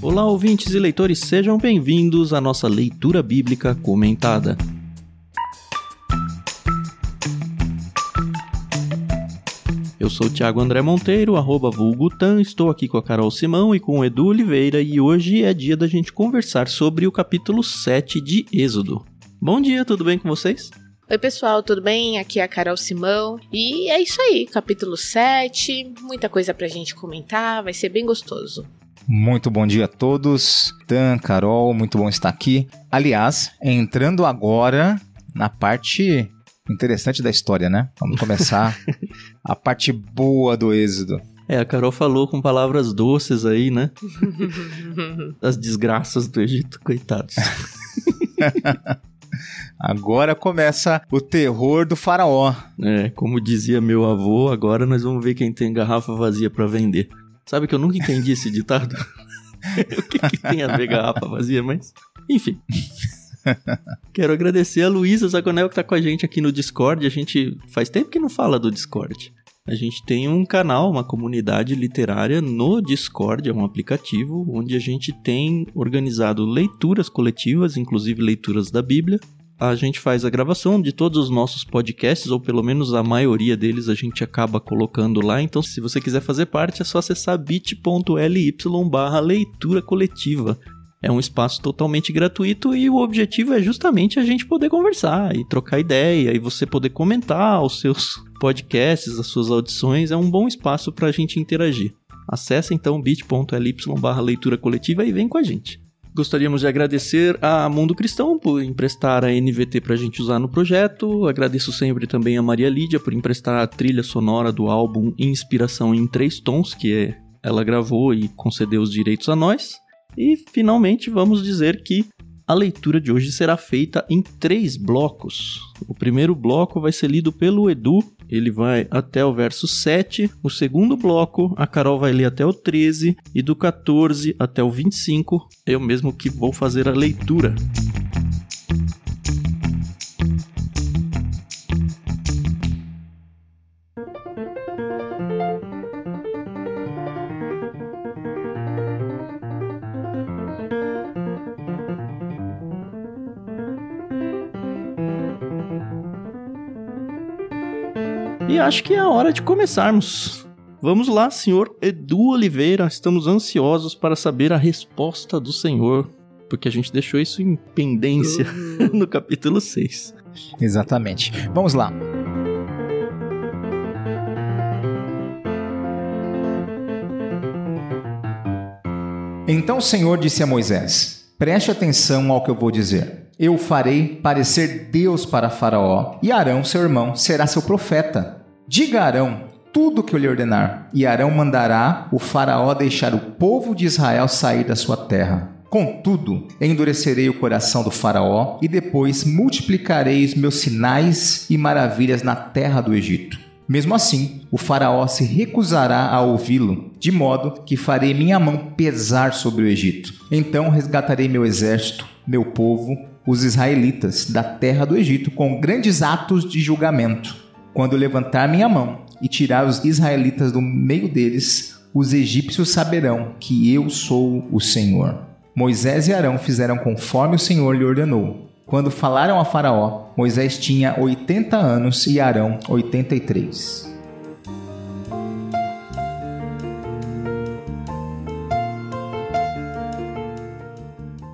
Olá, ouvintes e leitores, sejam bem-vindos à nossa leitura bíblica comentada. Eu sou o Thiago André Monteiro, arroba vulgutan, estou aqui com a Carol Simão e com o Edu Oliveira e hoje é dia da gente conversar sobre o capítulo 7 de Êxodo. Bom dia, tudo bem com vocês? Oi, pessoal, tudo bem? Aqui é a Carol Simão. E é isso aí, capítulo 7, muita coisa pra gente comentar, vai ser bem gostoso. Muito bom dia a todos. Dan, Carol, muito bom estar aqui. Aliás, entrando agora na parte interessante da história, né? Vamos começar a parte boa do êxodo. É, a Carol falou com palavras doces aí, né? As desgraças do Egito, coitados. Agora começa o terror do faraó. É, como dizia meu avô, agora nós vamos ver quem tem garrafa vazia para vender. Sabe que eu nunca entendi esse ditado? o que, que, tem a ver garrafa vazia, mas. Enfim. Quero agradecer a Luísa Zagonel que tá com a gente aqui no Discord. A gente faz tempo que não fala do Discord. A gente tem um canal, uma comunidade literária no Discord, é um aplicativo onde a gente tem organizado leituras coletivas, inclusive leituras da Bíblia, a gente faz a gravação de todos os nossos podcasts, ou pelo menos a maioria deles a gente acaba colocando lá. Então, se você quiser fazer parte, é só acessar bit.ly barra leitura coletiva. É um espaço totalmente gratuito e o objetivo é justamente a gente poder conversar e trocar ideia e você poder comentar os seus podcasts, as suas audições. É um bom espaço para a gente interagir. Acesse então bit.ly barra leitura coletiva e vem com a gente. Gostaríamos de agradecer a Mundo Cristão por emprestar a NVT para a gente usar no projeto. Agradeço sempre também a Maria Lídia por emprestar a trilha sonora do álbum Inspiração em Três Tons, que é, ela gravou e concedeu os direitos a nós. E finalmente vamos dizer que a leitura de hoje será feita em três blocos. O primeiro bloco vai ser lido pelo Edu ele vai até o verso 7. O segundo bloco, a Carol vai ler até o 13. E do 14 até o 25, eu mesmo que vou fazer a leitura. Acho que é a hora de começarmos. Vamos lá, senhor Edu Oliveira. Estamos ansiosos para saber a resposta do senhor, porque a gente deixou isso em pendência uhum. no capítulo 6. Exatamente. Vamos lá. Então o Senhor disse a Moisés: Preste atenção ao que eu vou dizer. Eu farei parecer Deus para Faraó, e Arão, seu irmão, será seu profeta. Diga a Arão tudo o que eu lhe ordenar, e Arão mandará o Faraó deixar o povo de Israel sair da sua terra. Contudo, endurecerei o coração do Faraó e depois multiplicarei os meus sinais e maravilhas na terra do Egito. Mesmo assim, o Faraó se recusará a ouvi-lo, de modo que farei minha mão pesar sobre o Egito. Então resgatarei meu exército, meu povo, os israelitas, da terra do Egito com grandes atos de julgamento quando levantar minha mão e tirar os israelitas do meio deles, os egípcios saberão que eu sou o Senhor. Moisés e Arão fizeram conforme o Senhor lhe ordenou. Quando falaram a Faraó, Moisés tinha 80 anos e Arão 83.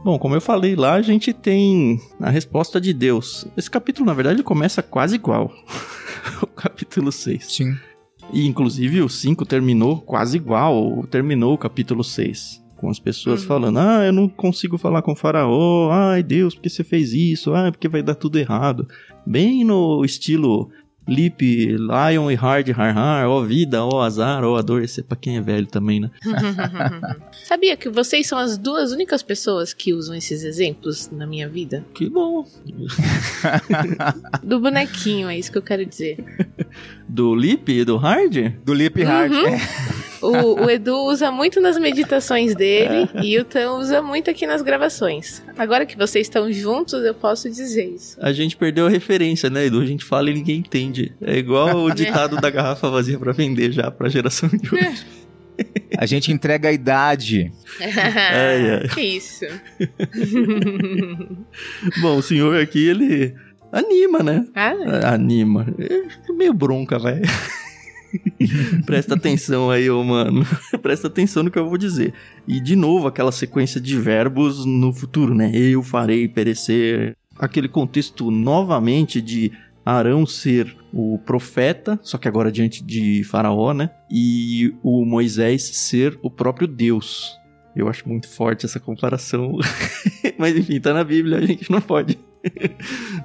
Bom, como eu falei lá, a gente tem a resposta de Deus. Esse capítulo, na verdade, começa quase igual. o capítulo 6. Sim. E inclusive o 5 terminou quase igual, terminou o capítulo 6. Com as pessoas uhum. falando, ah, eu não consigo falar com o faraó, ai Deus, por que você fez isso? Ah, porque vai dar tudo errado. Bem no estilo Lip, Lion e Hard, Har Har, ó vida, ó azar, ó a dor, esse é pra quem é velho também, né? Sabia que vocês são as duas únicas pessoas que usam esses exemplos na minha vida? Que bom! do bonequinho, é isso que eu quero dizer. Do Lip e do Hard? Do Lip e Hard, uhum. é. O, o Edu usa muito nas meditações dele e o Tan usa muito aqui nas gravações. Agora que vocês estão juntos, eu posso dizer isso. A gente perdeu a referência, né, Edu? A gente fala e ninguém entende. É igual o ditado da garrafa vazia pra vender já pra geração de hoje. A gente entrega a idade. Ai, ai. Que isso. Bom, o senhor aqui, ele anima, né? Ah, Ah, Anima. É meio bronca, velho. Presta atenção aí, ô mano. Presta atenção no que eu vou dizer. E de novo, aquela sequência de verbos no futuro, né? Eu farei perecer. Aquele contexto novamente de Arão ser o profeta, só que agora diante de Faraó, né? E o Moisés ser o próprio Deus. Eu acho muito forte essa comparação. Mas enfim, tá na Bíblia, a gente não pode.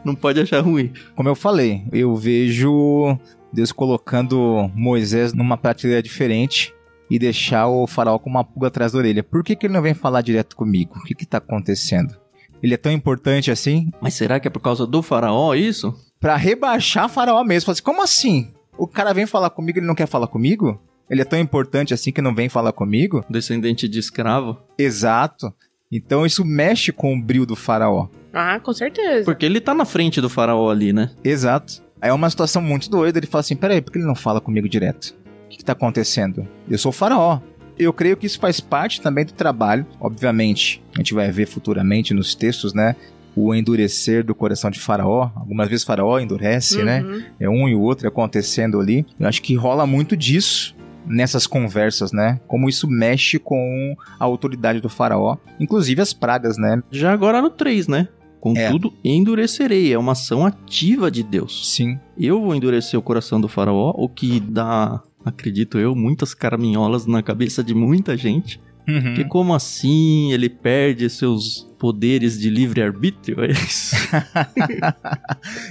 não pode achar ruim. Como eu falei, eu vejo Deus colocando Moisés numa prateleira diferente e deixar o faraó com uma pulga atrás da orelha. Por que, que ele não vem falar direto comigo? O que que tá acontecendo? Ele é tão importante assim Mas será que é por causa do faraó isso? Pra rebaixar faraó mesmo. Fala assim, como assim? O cara vem falar comigo, ele não quer falar comigo? Ele é tão importante assim que não vem falar comigo? Descendente de escravo? Exato. Então isso mexe com o brilho do faraó. ah, com certeza. Porque ele tá na frente do faraó ali, né? Exato. Aí é uma situação muito doida. Ele fala assim: peraí, por que ele não fala comigo direto? O que, que tá acontecendo? Eu sou o faraó. Eu creio que isso faz parte também do trabalho. Obviamente, a gente vai ver futuramente nos textos, né? O endurecer do coração de Faraó. Algumas vezes Faraó endurece, né? Uhum. É um e o outro acontecendo ali. Eu acho que rola muito disso nessas conversas, né? Como isso mexe com a autoridade do Faraó. Inclusive as pragas, né? Já agora no 3, né? Contudo, endurecerei. É uma ação ativa de Deus. Sim. Eu vou endurecer o coração do faraó, o que dá, acredito eu, muitas caraminholas na cabeça de muita gente. Uhum. Porque como assim ele perde seus poderes de livre-arbítrio? É isso.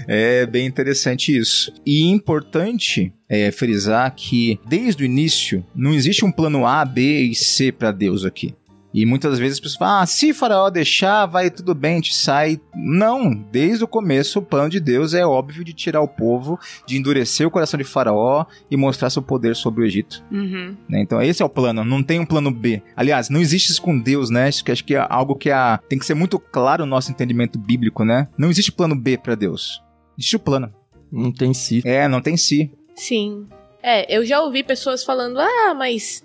É bem interessante isso. E importante é frisar que desde o início não existe um plano A, B e C para Deus aqui. E muitas vezes as pessoas falam: ah, se Faraó deixar, vai tudo bem, a gente sai. Não, desde o começo o plano de Deus é óbvio de tirar o povo, de endurecer o coração de Faraó e mostrar seu poder sobre o Egito. Uhum. né? Então esse é o plano, não tem um plano B. Aliás, não existe isso com Deus, né? Acho que, acho que é algo que a, tem que ser muito claro no nosso entendimento bíblico, né? Não existe plano B para Deus. Existe o plano. Não tem si. É, não tem si. Sim. É, eu já ouvi pessoas falando, ah, mas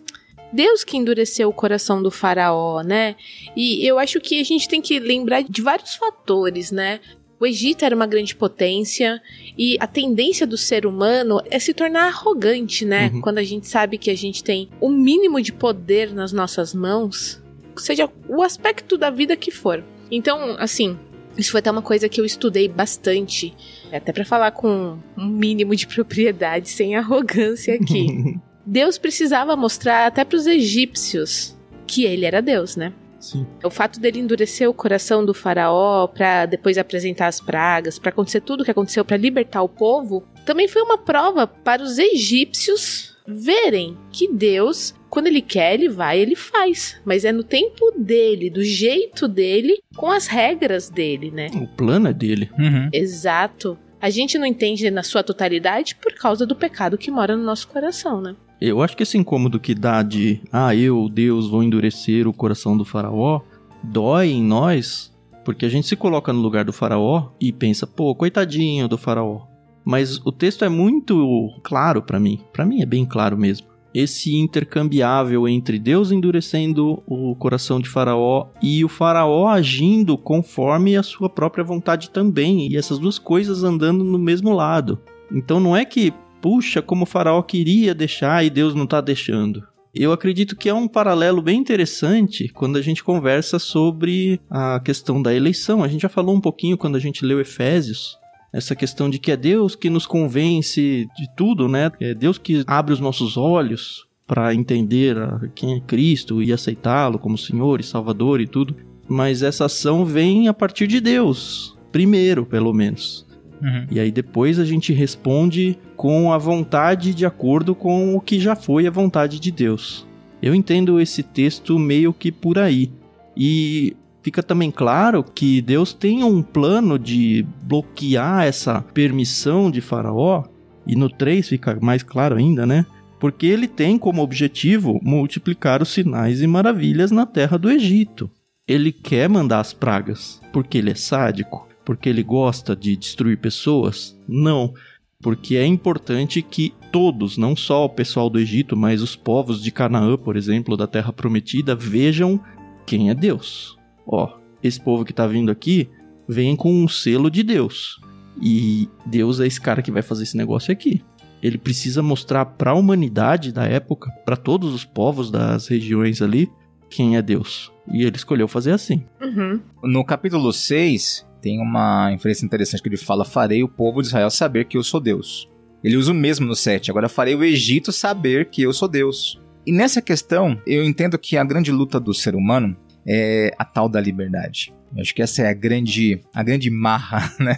Deus que endureceu o coração do faraó, né? E eu acho que a gente tem que lembrar de vários fatores, né? O Egito era uma grande potência e a tendência do ser humano é se tornar arrogante, né? Uhum. Quando a gente sabe que a gente tem o mínimo de poder nas nossas mãos, seja o aspecto da vida que for. Então, assim, isso foi até uma coisa que eu estudei bastante, até pra falar com um mínimo de propriedade, sem arrogância aqui. Deus precisava mostrar até pros egípcios que ele era Deus, né? Sim. O fato dele endurecer o coração do faraó pra depois apresentar as pragas, pra acontecer tudo o que aconteceu pra libertar o povo, também foi uma prova para os egípcios verem que Deus, quando ele quer, ele vai, ele faz, mas é no tempo dele, do jeito dele, com as regras dele, né? O plano é dele. Uhum. Exato. A gente não entende na sua totalidade por causa do pecado que mora no nosso coração, né? Eu acho que esse incômodo que dá de, ah, eu, Deus, vou endurecer o coração do faraó, dói em nós, porque a gente se coloca no lugar do faraó e pensa, pô, coitadinho do faraó. Mas o texto é muito claro pra mim, Pra mim é bem claro mesmo. Esse intercambiável entre Deus endurecendo o coração de Faraó e o Faraó agindo conforme a sua própria vontade também, e essas duas coisas andando no mesmo lado. Então não é que puxa, como o faraó queria deixar e Deus não está deixando. Eu acredito que é um paralelo bem interessante quando a gente conversa sobre a questão da eleição. A gente já falou um pouquinho quando a gente leu Efésios. Essa questão de que é Deus que nos convence de tudo, né? É Deus que abre os nossos olhos para entender quem é Cristo e aceitá-lo como Senhor e Salvador e tudo. Mas essa ação vem a partir de Deus, primeiro, pelo menos. Uhum. E aí depois a gente responde com a vontade de acordo com o que já foi a vontade de Deus. Eu entendo esse texto meio que por aí. E fica também claro que Deus tem um plano de bloquear essa permissão de Faraó. E no 3 fica mais claro ainda, né? Porque ele tem como objetivo multiplicar os sinais e maravilhas na terra do Egito. Ele quer mandar as pragas porque ele é sádico, porque ele gosta de destruir pessoas? Não, porque é importante que todos, não só o pessoal do Egito, mas os povos de Canaã, por exemplo, da terra prometida, vejam quem é Deus. Ó, esse povo que está vindo aqui vem com um selo de Deus. E Deus é esse cara que vai fazer esse negócio aqui. Ele precisa mostrar para a humanidade da época, para todos os povos das regiões ali, quem é Deus. E ele escolheu fazer assim. Uhum. No capítulo 6, tem uma inferência interessante que ele fala: Farei o povo de Israel saber que eu sou Deus. Ele usa o mesmo no 7. Agora farei o Egito saber que eu sou Deus. E nessa questão, eu entendo que a grande luta do ser humano é a tal da liberdade. Eu acho que essa é a grande, a grande marra né,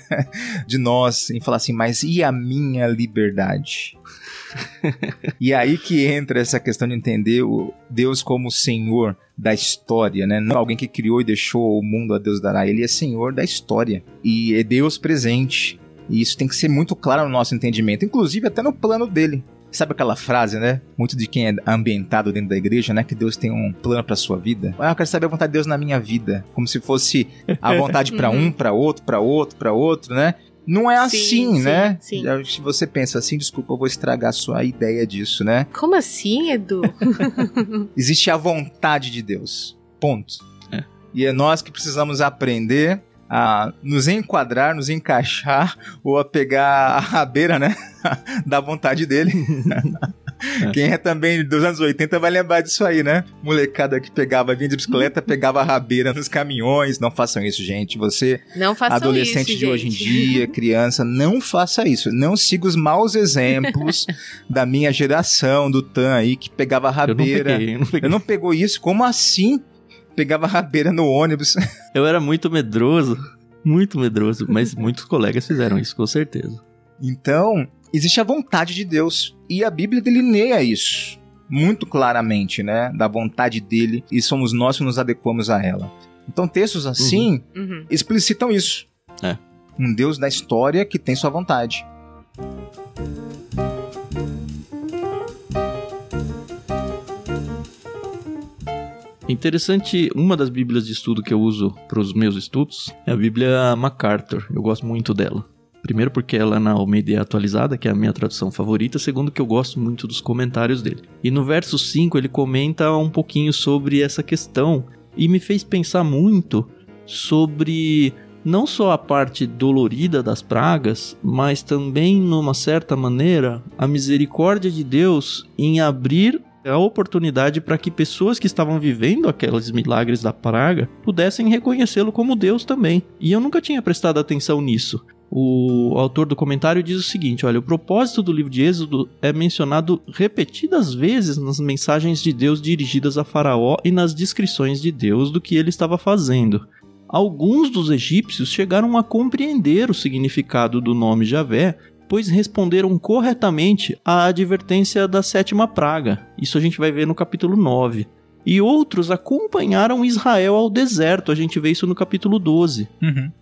de nós em falar assim, mas e a minha liberdade? e aí que entra essa questão de entender o Deus como Senhor da história, né? Não alguém que criou e deixou o mundo a Deus dará. Ele é Senhor da história e é Deus presente. E isso tem que ser muito claro no nosso entendimento, inclusive até no plano dele. Sabe aquela frase, né? Muito de quem é ambientado dentro da igreja, né? Que Deus tem um plano para sua vida. Ah, eu quero saber a vontade de Deus na minha vida, como se fosse a vontade para um, para outro, para outro, para outro, né? Não é assim, sim, né? sim. Se você pensa assim, desculpa, eu vou estragar a sua ideia disso, né? Como assim, Edu? Existe a vontade de Deus. Ponto. É. E é nós que precisamos aprender a nos enquadrar, nos encaixar ou a pegar a rabeira, né? da vontade dele. Quem é também dos anos 80 vai lembrar disso aí, né? Molecada que pegava, vinha de bicicleta, pegava rabeira nos caminhões. Não façam isso, gente. Você, Não façam adolescente isso, de hoje em gente. dia, criança, não faça isso. Não siga os maus exemplos da minha geração, do Tan aí, que pegava Eu não rabeira. peguei, eu não peguei. Eu não pegou isso? Como assim? Pegava rabeira no ônibus. Eu era muito medroso, muito medroso, mas muitos colegas fizeram isso, com certeza. Então, existe a vontade de Deus. E a Bíblia delineia isso muito claramente, né? Da vontade dele e somos nós que nos adequamos a ela. Então, textos assim Uhum. explicitam isso. É. Um Deus da história que tem sua vontade. Interessante, uma das bíblias de estudo que eu uso para os meus estudos é a Bíblia MacArthur. Eu gosto muito dela. Primeiro porque ela é na Almeida atualizada, que é a minha tradução favorita. Segundo que eu gosto muito dos comentários dele. E no verso 5 ele comenta um pouquinho sobre essa questão e me fez pensar muito sobre não só a parte dolorida das pragas, mas também, numa certa maneira, a misericórdia de Deus em abrir a oportunidade para que pessoas que estavam vivendo aqueles milagres da praga pudessem reconhecê-lo como Deus também. E eu nunca tinha prestado atenção nisso. O autor do comentário diz o seguinte: olha, o propósito do livro de Êxodo é mencionado repetidas vezes nas mensagens de Deus dirigidas a Faraó e nas descrições de Deus do que ele estava fazendo. Alguns dos egípcios chegaram a compreender o significado do nome Javé, pois responderam corretamente à advertência da sétima praga. Isso a gente vai ver no capítulo 9. E outros acompanharam Israel ao deserto, a gente vê isso no capítulo 12.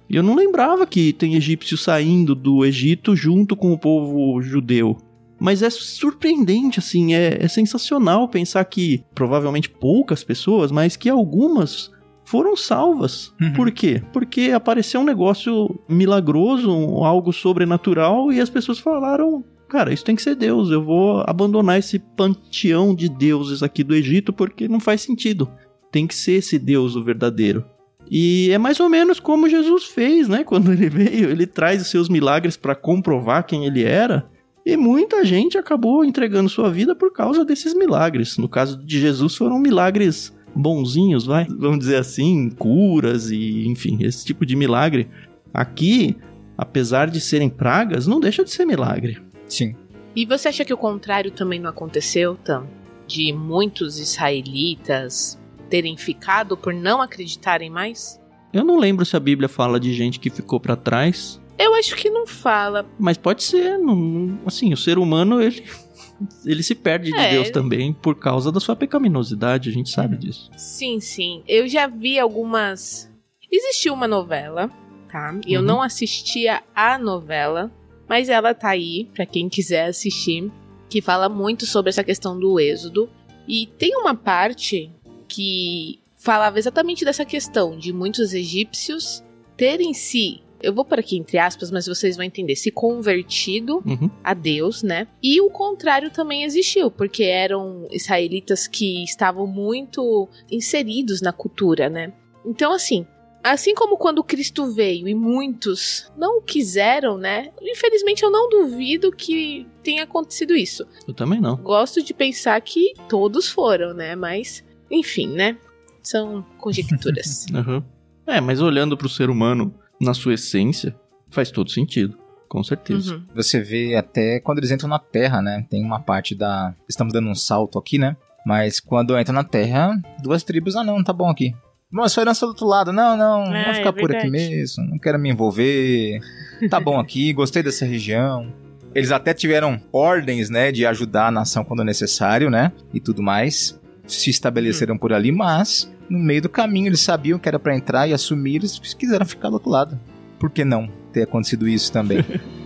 E eu não lembrava que tem egípcios saindo do Egito junto com o povo judeu. Mas é surpreendente, assim, é, é sensacional pensar que provavelmente poucas pessoas, mas que algumas foram salvas. Uhum. Por quê? Porque apareceu um negócio milagroso, algo sobrenatural, e as pessoas falaram: Cara, isso tem que ser Deus, eu vou abandonar esse panteão de deuses aqui do Egito porque não faz sentido. Tem que ser esse Deus o verdadeiro. E é mais ou menos como Jesus fez, né? Quando ele veio, ele traz os seus milagres para comprovar quem ele era. E muita gente acabou entregando sua vida por causa desses milagres. No caso de Jesus, foram milagres bonzinhos, vai, vamos dizer assim, curas e, enfim, esse tipo de milagre. Aqui, apesar de serem pragas, não deixa de ser milagre. Sim. E você acha que o contrário também não aconteceu, Tam? De muitos israelitas terem ficado por não acreditarem mais? Eu não lembro se a Bíblia fala de gente que ficou para trás, Eu acho que não fala. mas pode ser, não- assim, o ser humano ele ele se perde de É. Deus também por causa da sua pecaminosidade, a gente sabe disso. Sim, sim. Eu já vi algumas. Existiu uma novela, tá? E eu Uhum. não assistia a novela, mas ela tá aí pra quem quiser assistir. que fala muito sobre essa questão do êxodo. E tem uma parte que falava exatamente dessa questão de muitos egípcios terem se eu vou por aqui entre aspas, mas vocês vão entender, se convertido Uhum. a Deus, né? E o contrário também existiu, porque eram israelitas que estavam muito inseridos na cultura, né? Então, assim, assim como quando Cristo veio e muitos não o quiseram, né? Infelizmente, eu não duvido que tenha acontecido isso. Eu também não. Gosto de pensar que todos foram, né? Mas, enfim, né? São conjecturas. Uhum. É, mas olhando pro ser humano na sua essência, faz todo sentido. Com certeza. Uhum. Você vê até quando eles entram na Terra, né? Tem uma parte da. Estamos dando um salto aqui, né? Mas quando entram na Terra, duas tribos, ah não, tá bom aqui. Mas sua herança do outro lado, não, não, É, vou ficar é por aqui verdade. mesmo, não quero me envolver, tá bom aqui, gostei dessa região. Eles até tiveram ordens, né, de ajudar a nação quando necessário, né, e tudo mais. Se estabeleceram por ali, mas no meio do caminho eles sabiam que era pra entrar e assumir, eles quiseram ficar do outro lado. Por que não ter acontecido isso também?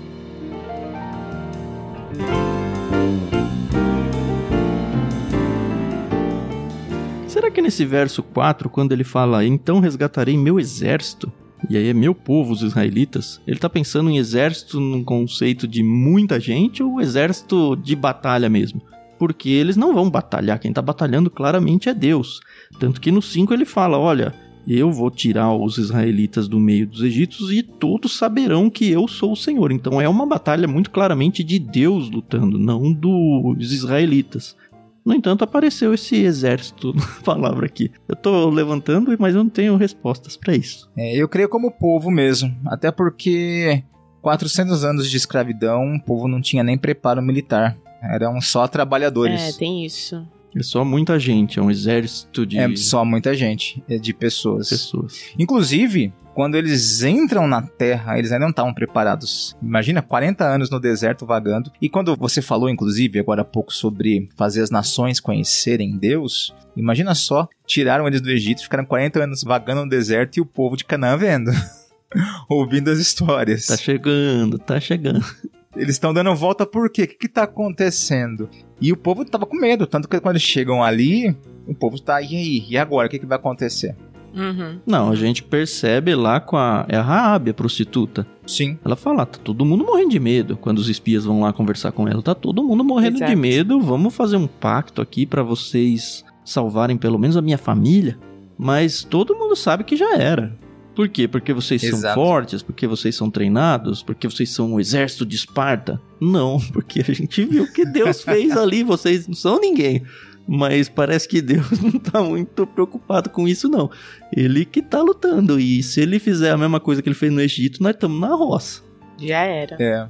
que nesse verso 4, quando ele fala, então resgatarei meu exército, e aí é meu povo, os israelitas, ele tá pensando em exército num conceito de muita gente ou exército de batalha mesmo? Porque eles não vão batalhar, quem tá batalhando claramente é Deus. Tanto que no 5 ele fala: olha, eu vou tirar os israelitas do meio dos egípcios e todos saberão que eu sou o Senhor. Então é uma batalha muito claramente de Deus lutando, não dos israelitas. No entanto, apareceu esse exército na palavra aqui. Eu tô levantando, mas eu não tenho respostas pra isso. É, eu creio como povo mesmo, até porque 400 anos de escravidão, o povo não tinha nem preparo militar. Eram só é, trabalhadores. tem isso. É só muita gente, é um exército de É só muita gente, é de pessoas. pessoas. Inclusive, quando eles entram na Terra, eles ainda não estavam preparados. Imagina, 40 anos no deserto vagando. E quando você falou, inclusive, agora há pouco sobre fazer as nações conhecerem Deus, imagina só, tiraram eles do Egito, ficaram 40 anos vagando no deserto e o povo de Canaã vendo. Ouvindo as histórias. Tá chegando, tá chegando. Eles estão dando volta por quê? O que, que tá acontecendo? E o povo tava com medo, tanto que quando eles chegam ali, o povo tá, e aí? E agora? O que, que vai acontecer? Uhum. Não, a gente percebe lá com a. É a Raab, a prostituta. Sim. Ela fala: tá todo mundo morrendo de medo. Quando os espias vão lá conversar com ela, tá todo mundo morrendo de Exato. medo. Vamos fazer um pacto aqui pra vocês salvarem pelo menos a minha família. Mas todo mundo sabe que já era. Por quê? Porque vocês são Exato. fortes, porque vocês são treinados, porque vocês são o exército de Esparta. Não, porque a gente viu o que Deus fez ali, vocês não são ninguém. Mas parece que Deus não tá muito preocupado com isso, não. Ele que tá lutando. E se ele fizer a mesma coisa que ele fez no Egito, nós estamos na roça. Já era. É.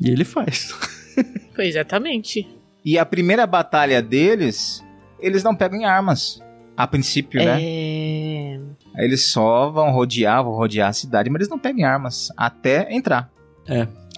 E ele faz. Foi exatamente. E a primeira batalha deles, eles não pegam em armas. A princípio, né? É. Aí Eles só vão rodear, vão rodear a cidade, mas eles não pegam em armas até entrar.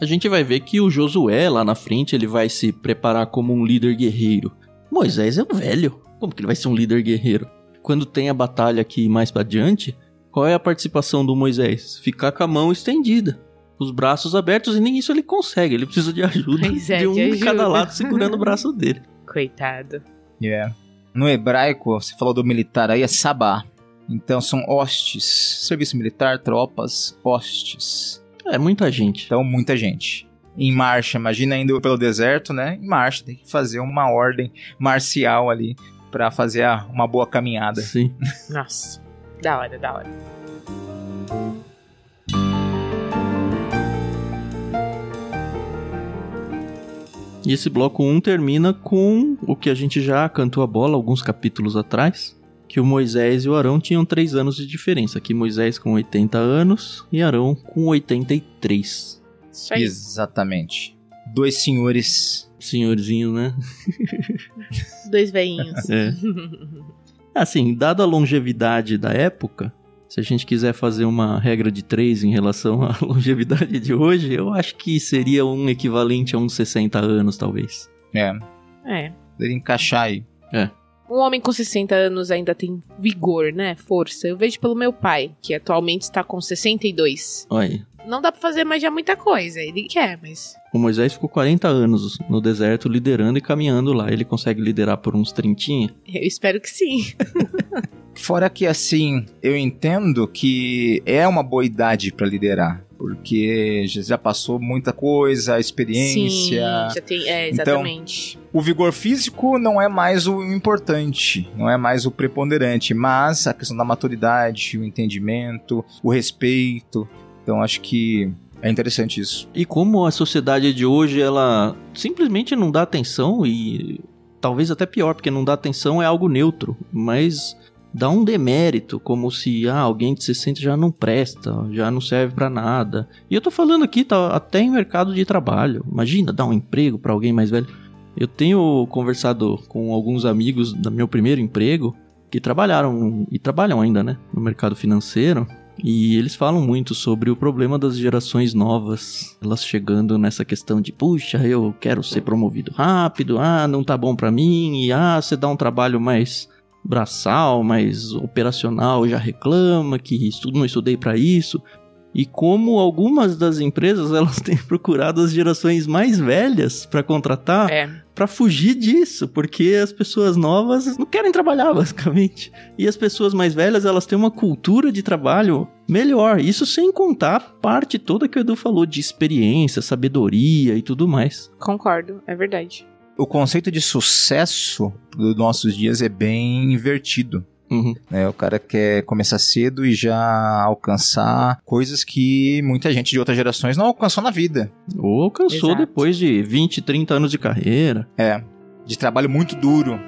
A gente vai ver que o Josué lá na frente, ele vai se preparar como um líder guerreiro. Moisés é um velho. Como que ele vai ser um líder guerreiro? Quando tem a batalha aqui mais pra adiante, qual é a participação do Moisés? Ficar com a mão estendida. Os braços abertos e nem isso ele consegue. Ele precisa de ajuda Pois é, de um de de cada lado segurando o braço dele. Coitado. Yeah. No hebraico, você falou do militar aí, é sabá. Então são hostes. Serviço militar, tropas, hostes. É muita gente. Então, muita gente. Em marcha, imagina indo pelo deserto, né? Em marcha, tem que fazer uma ordem marcial ali pra fazer a- uma boa caminhada. Sim. Nossa. Da hora, da hora. E esse bloco 1 termina com o que a gente já cantou a bola alguns capítulos atrás. Que o Moisés e o Arão tinham 3 anos de diferença. Aqui Moisés com 80 anos e Arão com 83. Isso aí. Exatamente. Dois senhores. Senhorzinho, né? Dois veinhos. É. Assim, dada a longevidade da época, se a gente quiser fazer uma regra de 3 em relação à longevidade de hoje, eu acho que seria um equivalente a uns 60 anos, talvez. É, é. poderia encaixar aí. Um homem com 60 anos ainda tem vigor, né? Força. Eu vejo pelo meu pai, que atualmente está com 62. Olha aí. Não dá pra fazer mais já muita coisa. Ele quer, mas. O Moisés ficou 40 anos no deserto liderando e caminhando lá. Ele consegue liderar por uns 30? Eu espero que sim. Fora que, assim, eu entendo que é uma boa idade pra liderar. Porque já passou muita coisa, a experiência. Sim, já tem. É, Então, exatamente. O vigor físico não é mais o importante, não é mais o preponderante, mas a questão da maturidade, o entendimento, o respeito. Então acho que é interessante isso. E como a sociedade de hoje, ela simplesmente não dá atenção e talvez até pior, porque não dá atenção é algo neutro, mas dá um demérito, como se ah, alguém de 60 já não presta, já não serve pra nada. E eu tô falando aqui tá, até em mercado de trabalho. Imagina dar um emprego pra alguém mais velho. Eu tenho conversado com alguns amigos do meu primeiro emprego que trabalharam e trabalham ainda, né, no mercado financeiro. E eles falam muito sobre o problema das gerações novas, elas chegando nessa questão de, puxa, eu quero ser promovido rápido, ah, não tá bom pra mim, e ah, você dá um trabalho mais braçal, mais operacional, já reclama que estudo, não estudei pra isso. E como algumas das empresas elas têm procurado as gerações mais velhas pra contratar, É. Pra fugir disso, porque as pessoas novas não querem trabalhar, basicamente. E as pessoas mais velhas, elas têm uma cultura de trabalho melhor. Isso sem contar a parte toda que o Edu falou de experiência, sabedoria e tudo mais. Concordo, é verdade. O conceito de sucesso dos nossos dias é bem invertido. Uhum. né? O cara quer começar cedo e já alcançar coisas que muita gente de outras gerações não alcançou na vida. Ou alcançou Exato. depois de 20, 30 anos de carreira. É, de trabalho muito duro.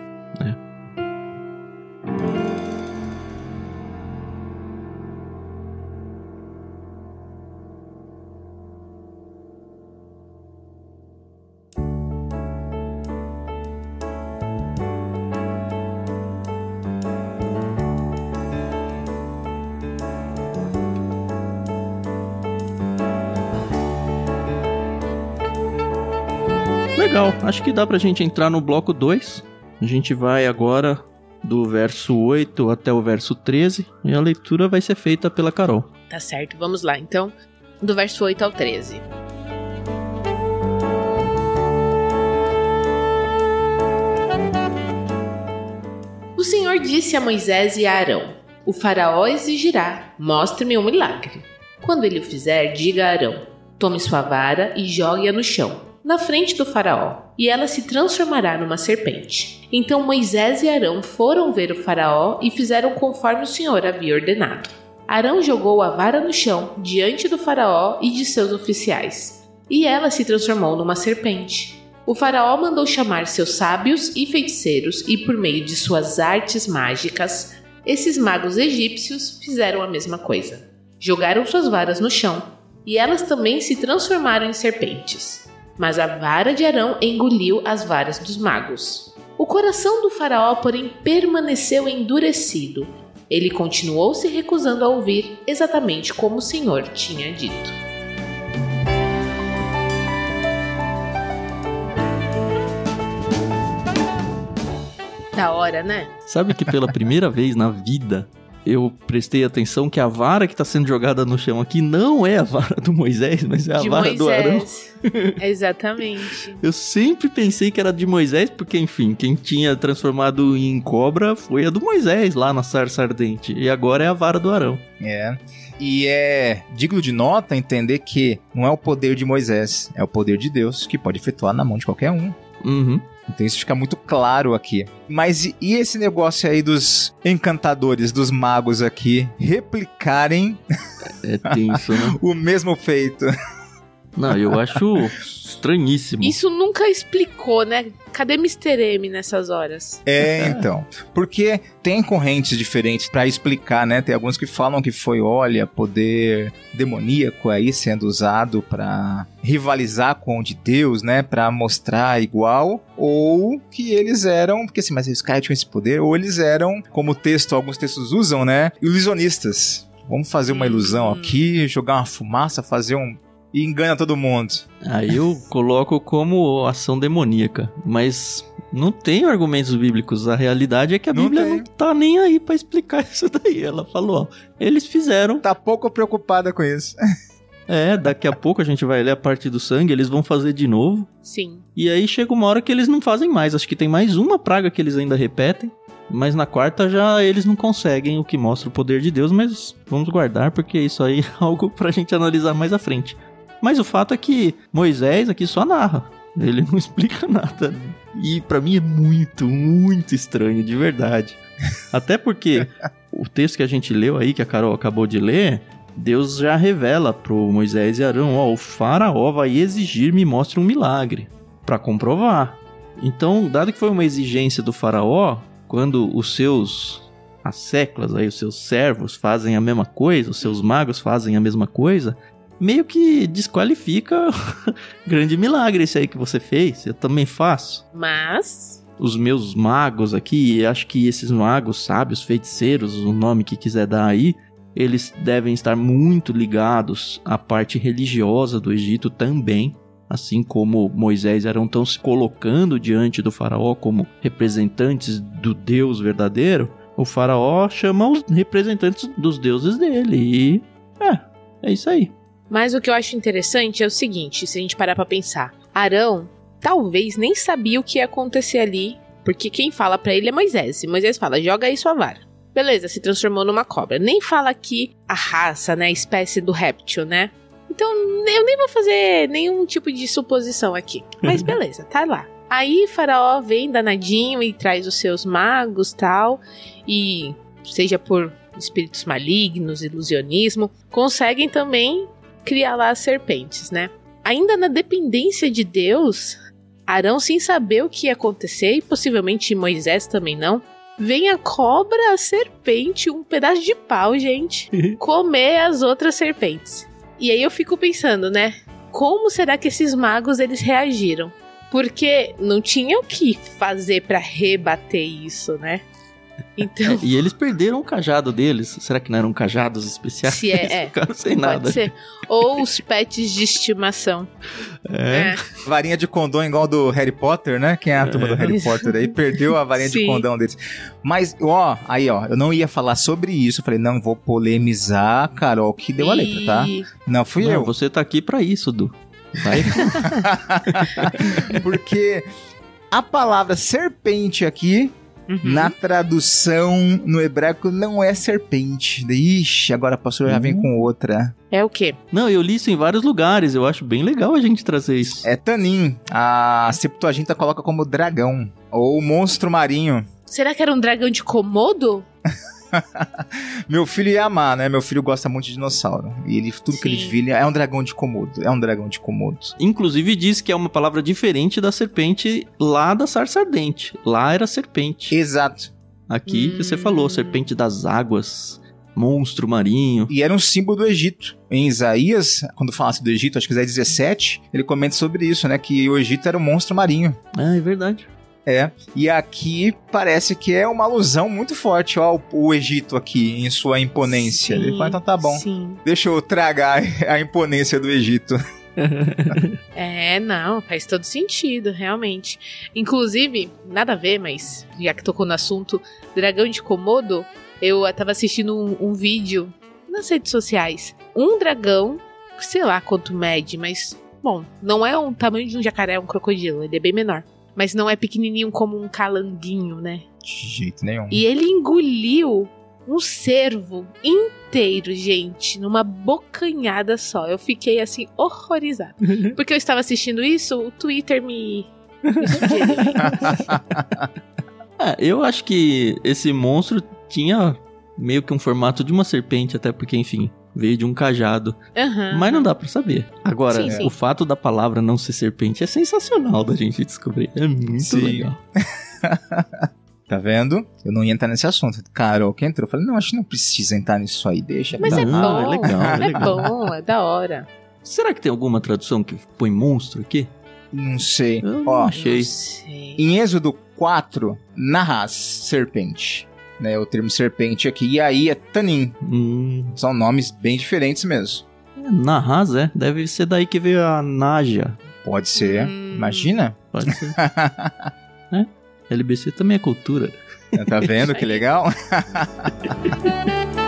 Legal, acho que dá pra gente entrar no bloco 2. A gente vai agora do verso 8 até o verso 13 e a leitura vai ser feita pela Carol. Tá certo, vamos lá. Então, do verso 8 ao 13. O Senhor disse a Moisés e a Arão: O Faraó exigirá: Mostre-me um milagre. Quando ele o fizer, diga a Arão: Tome sua vara e jogue-a no chão, na frente do Faraó, e ela se transformará numa serpente. Então Moisés e Arão foram ver o Faraó e fizeram conforme o Senhor havia ordenado. Arão jogou a vara no chão diante do Faraó e de seus oficiais, e ela se transformou numa serpente. O Faraó mandou chamar seus sábios e feiticeiros, e por meio de suas artes mágicas, esses magos egípcios fizeram a mesma coisa. Jogaram suas varas no chão, e elas também se transformaram em serpentes. Mas a vara de Arão engoliu as varas dos magos. O coração do Faraó, porém, permaneceu endurecido. Ele continuou se recusando a ouvir exatamente como o Senhor tinha dito. Da hora, né? Sabe que pela primeira vez na vida eu prestei atenção que a vara que tá sendo jogada no chão aqui não é a vara do Moisés, mas é a de vara do Arão. Moisés. Exatamente. Eu sempre pensei que era de Moisés, porque, enfim, quem tinha transformado em cobra foi a do Moisés lá na sarça ardente. E agora é a vara do Arão. É. E é digno de nota entender que não é o poder de Moisés, é o poder de Deus que pode efetuar na mão de qualquer um. Uhum. Então isso fica muito claro aqui. Mas e, esse negócio aí dos encantadores, dos magos aqui, replicarem É tenso, né? o mesmo feito? Não, eu acho estranhíssimo. Isso nunca explicou, né? Cadê Mr. M nessas horas? É, então. Porque tem correntes diferentes pra explicar, né? Tem alguns que falam que foi, olha, poder demoníaco aí sendo usado pra rivalizar com o de Deus, né? Pra mostrar igual. Ou que eles eram, porque assim, mas os caras tinham esse poder, ou eles eram, como o texto, alguns textos usam, né? Ilusionistas. Vamos fazer uma ilusão Hum. aqui, jogar uma fumaça, fazer um. E engana todo mundo. Aí eu coloco como ação demoníaca. Mas não tem argumentos bíblicos. A realidade é que a Não Bíblia tem. não tá nem aí pra explicar isso daí. Ela falou, ó, eles fizeram. Tá pouco preocupada com isso. É, daqui a pouco a gente vai ler a parte do sangue, eles vão fazer de novo. Sim. E aí chega uma hora que eles não fazem mais. Acho que tem mais uma praga que eles ainda repetem. Mas na quarta já eles não conseguem, o que mostra o poder de Deus, mas vamos guardar porque isso aí é algo pra gente analisar mais à frente. Mas o fato é que Moisés aqui só narra. Ele não explica nada. E pra mim é muito, muito estranho, de verdade. Até porque o texto que a gente leu aí, que a Carol acabou de ler, Deus já revela pro Moisés e Arão, ó, o faraó vai exigir me mostre um milagre para comprovar. Então, dado que foi uma exigência do faraó, quando os seus asseclas aí, os seus servos fazem a mesma coisa, os seus magos fazem a mesma coisa, meio que desqualifica grande milagre esse aí que você fez. Eu também faço. Mas. Os meus magos aqui, acho que esses magos sábios, feiticeiros, o nome que quiser dar aí, eles devem estar muito ligados à parte religiosa do Egito também. Assim como Moisés eram tão se colocando diante do faraó como representantes do Deus verdadeiro, o faraó chama os representantes dos deuses dele e é, é isso aí. Mas o que eu acho interessante é o seguinte, se a gente parar para pensar, Arão talvez nem sabia o que ia acontecer ali, porque quem fala para ele é Moisés. E Moisés fala: "Joga aí sua vara". Beleza, se transformou numa cobra. Nem fala aqui a raça, né, a espécie do réptil, né? Então, eu nem vou fazer nenhum tipo de suposição aqui. Mas beleza, tá lá. Aí Faraó vem danadinho e traz os seus magos tal, e seja por espíritos malignos, ilusionismo, conseguem também criar lá as serpentes, né? Ainda na dependência de Deus, Arão, sem saber o que ia acontecer, e possivelmente Moisés também não, vem a cobra, a serpente, um pedaço de pau, gente, comer as outras serpentes. E aí eu fico pensando, né? Como será que esses magos eles reagiram? Porque não tinha o que fazer para rebater isso, né? Então, E eles perderam o cajado deles. Será que não eram cajados especiais? Se é, é. Ficaram sem pode nada. ser. Ou os pets de estimação. É. Varinha de condão igual do Harry Potter, né? Quem é a turma do Harry. Potter aí? Perdeu a varinha de condão deles. Mas, ó, aí, ó, eu não ia falar sobre isso. Eu falei, não, vou polemizar, Carol, que deu a letra, tá? E- Não fui Não, eu. você tá aqui pra isso, Du. Vai. Porque a palavra serpente aqui, Uhum. na tradução no hebraico, não é serpente. Ixi, agora a pastora já vem Hum. com outra. É o quê? Não, eu li isso em vários lugares. Eu acho bem legal a gente trazer isso. É Tanim. A Septuaginta coloca como dragão. Ou monstro marinho. Será que era um dragão de Komodo? Meu filho ia amar, né? Meu filho gosta muito de dinossauro. E ele, tudo que ele Sim. vê, é um dragão de Komodo. É um dragão de Komodo. Inclusive diz que é uma palavra diferente da serpente lá da sarça ardente. Lá era serpente. Exato. Aqui que você Hum. falou, serpente das águas, monstro marinho. E era um símbolo do Egito. Em Isaías, quando falasse do Egito, acho que Isaías 17, ele comenta sobre isso, né? Que o Egito era um monstro marinho. Ah, é verdade. É. E aqui parece que é uma alusão muito forte ao o Egito aqui, em sua imponência. Sim, ele fala, então tá bom. Sim. Deixa eu tragar a imponência do Egito. É, não, faz todo sentido, realmente. Inclusive, nada a ver, mas já que tocou no assunto, Dragão de Komodo, eu tava assistindo um, um vídeo nas redes sociais. Um dragão, sei lá quanto mede, mas, bom, não é o tamanho de um jacaré, é um crocodilo, ele é bem menor. Mas não é pequenininho como um calanguinho, né? De jeito nenhum. E ele engoliu um cervo inteiro, gente, numa bocanhada só. Eu fiquei assim horrorizada. Porque eu estava assistindo isso, o Twitter me. É, eu acho que esse monstro tinha meio que um formato de uma serpente, até porque, enfim, veio de um cajado. Aham. Mas não dá pra saber. Agora, Sim, sim. o fato da palavra não ser serpente é sensacional da gente descobrir. É muito Sim. legal. Tá vendo? Eu não ia entrar nesse assunto. Carol que entrou. Eu falei, não, acho que não precisa entrar nisso aí. Deixa. Mas é Não, bom. é legal, é É legal. bom, é da hora. Será que tem alguma tradução que põe monstro aqui? Não sei. Eu não Ó, achei. Não sei. em Êxodo 4, narras serpente. Né, o termo serpente aqui. E aí é tanim. Hum, São nomes bem diferentes mesmo. é, Nahas, é? Deve ser daí que veio a Naja. Pode ser. Hum. Imagina. Pode ser. é? LBC também é cultura. Tá vendo que legal?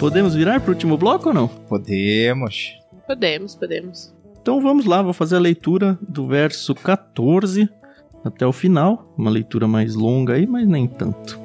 Podemos virar pro último bloco ou não? Podemos. Podemos, podemos. Então vamos lá, vou fazer a leitura do verso 14 até o final. Uma leitura mais longa aí, mas nem tanto.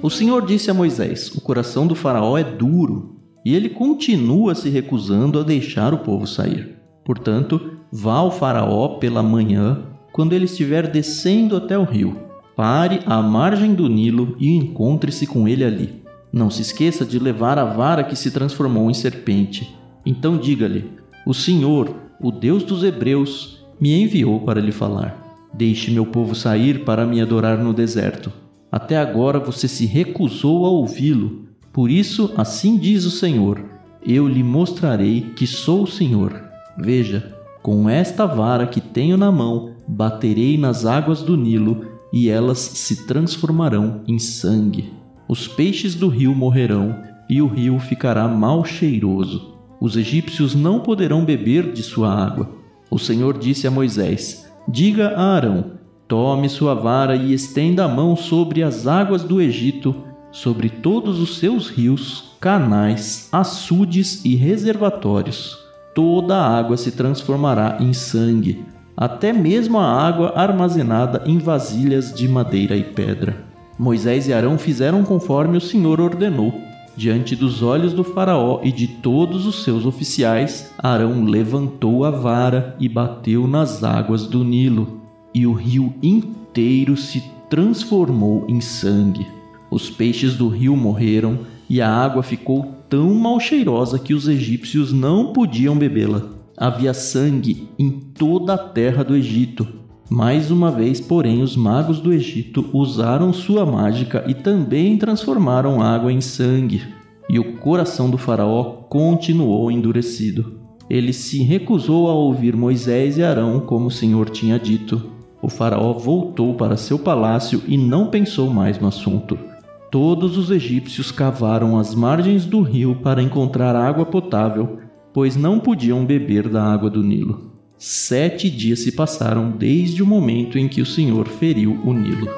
O Senhor disse a Moisés: O coração do Faraó é duro e ele continua se recusando a deixar o povo sair. Portanto, vá ao Faraó pela manhã, quando ele estiver descendo até o rio. Pare à margem do Nilo e encontre-se com ele ali. Não se esqueça de levar a vara que se transformou em serpente. Então diga-lhe: O Senhor, o Deus dos Hebreus, me enviou para lhe falar. Deixe meu povo sair para me adorar no deserto. Até agora você se recusou a ouvi-lo. Por isso, assim diz o Senhor: Eu lhe mostrarei que sou o Senhor. Veja, com esta vara que tenho na mão, baterei nas águas do Nilo e elas se transformarão em sangue. Os peixes do rio morrerão e o rio ficará mal cheiroso. Os egípcios não poderão beber de sua água. O Senhor disse a Moisés: Diga a Arão: Tome sua vara e estenda a mão sobre as águas do Egito, sobre todos os seus rios, canais, açudes e reservatórios. Toda a água se transformará em sangue, até mesmo a água armazenada em vasilhas de madeira e pedra. Moisés e Arão fizeram conforme o Senhor ordenou. Diante dos olhos do Faraó e de todos os seus oficiais, Arão levantou a vara e bateu nas águas do Nilo e o rio inteiro se transformou em sangue. Os peixes do rio morreram e a água ficou tão mal cheirosa que os egípcios não podiam bebê-la. Havia sangue em toda a terra do Egito. Mais uma vez, porém, os magos do Egito usaram sua mágica e também transformaram água em sangue. E o coração do Faraó continuou endurecido. Ele se recusou a ouvir Moisés e Arão como o Senhor tinha dito. O Faraó voltou para seu palácio e não pensou mais no assunto. Todos os egípcios cavaram as margens do rio para encontrar água potável, pois não podiam beber da água do Nilo. Sete dias se passaram desde o momento em que o Senhor feriu o Nilo.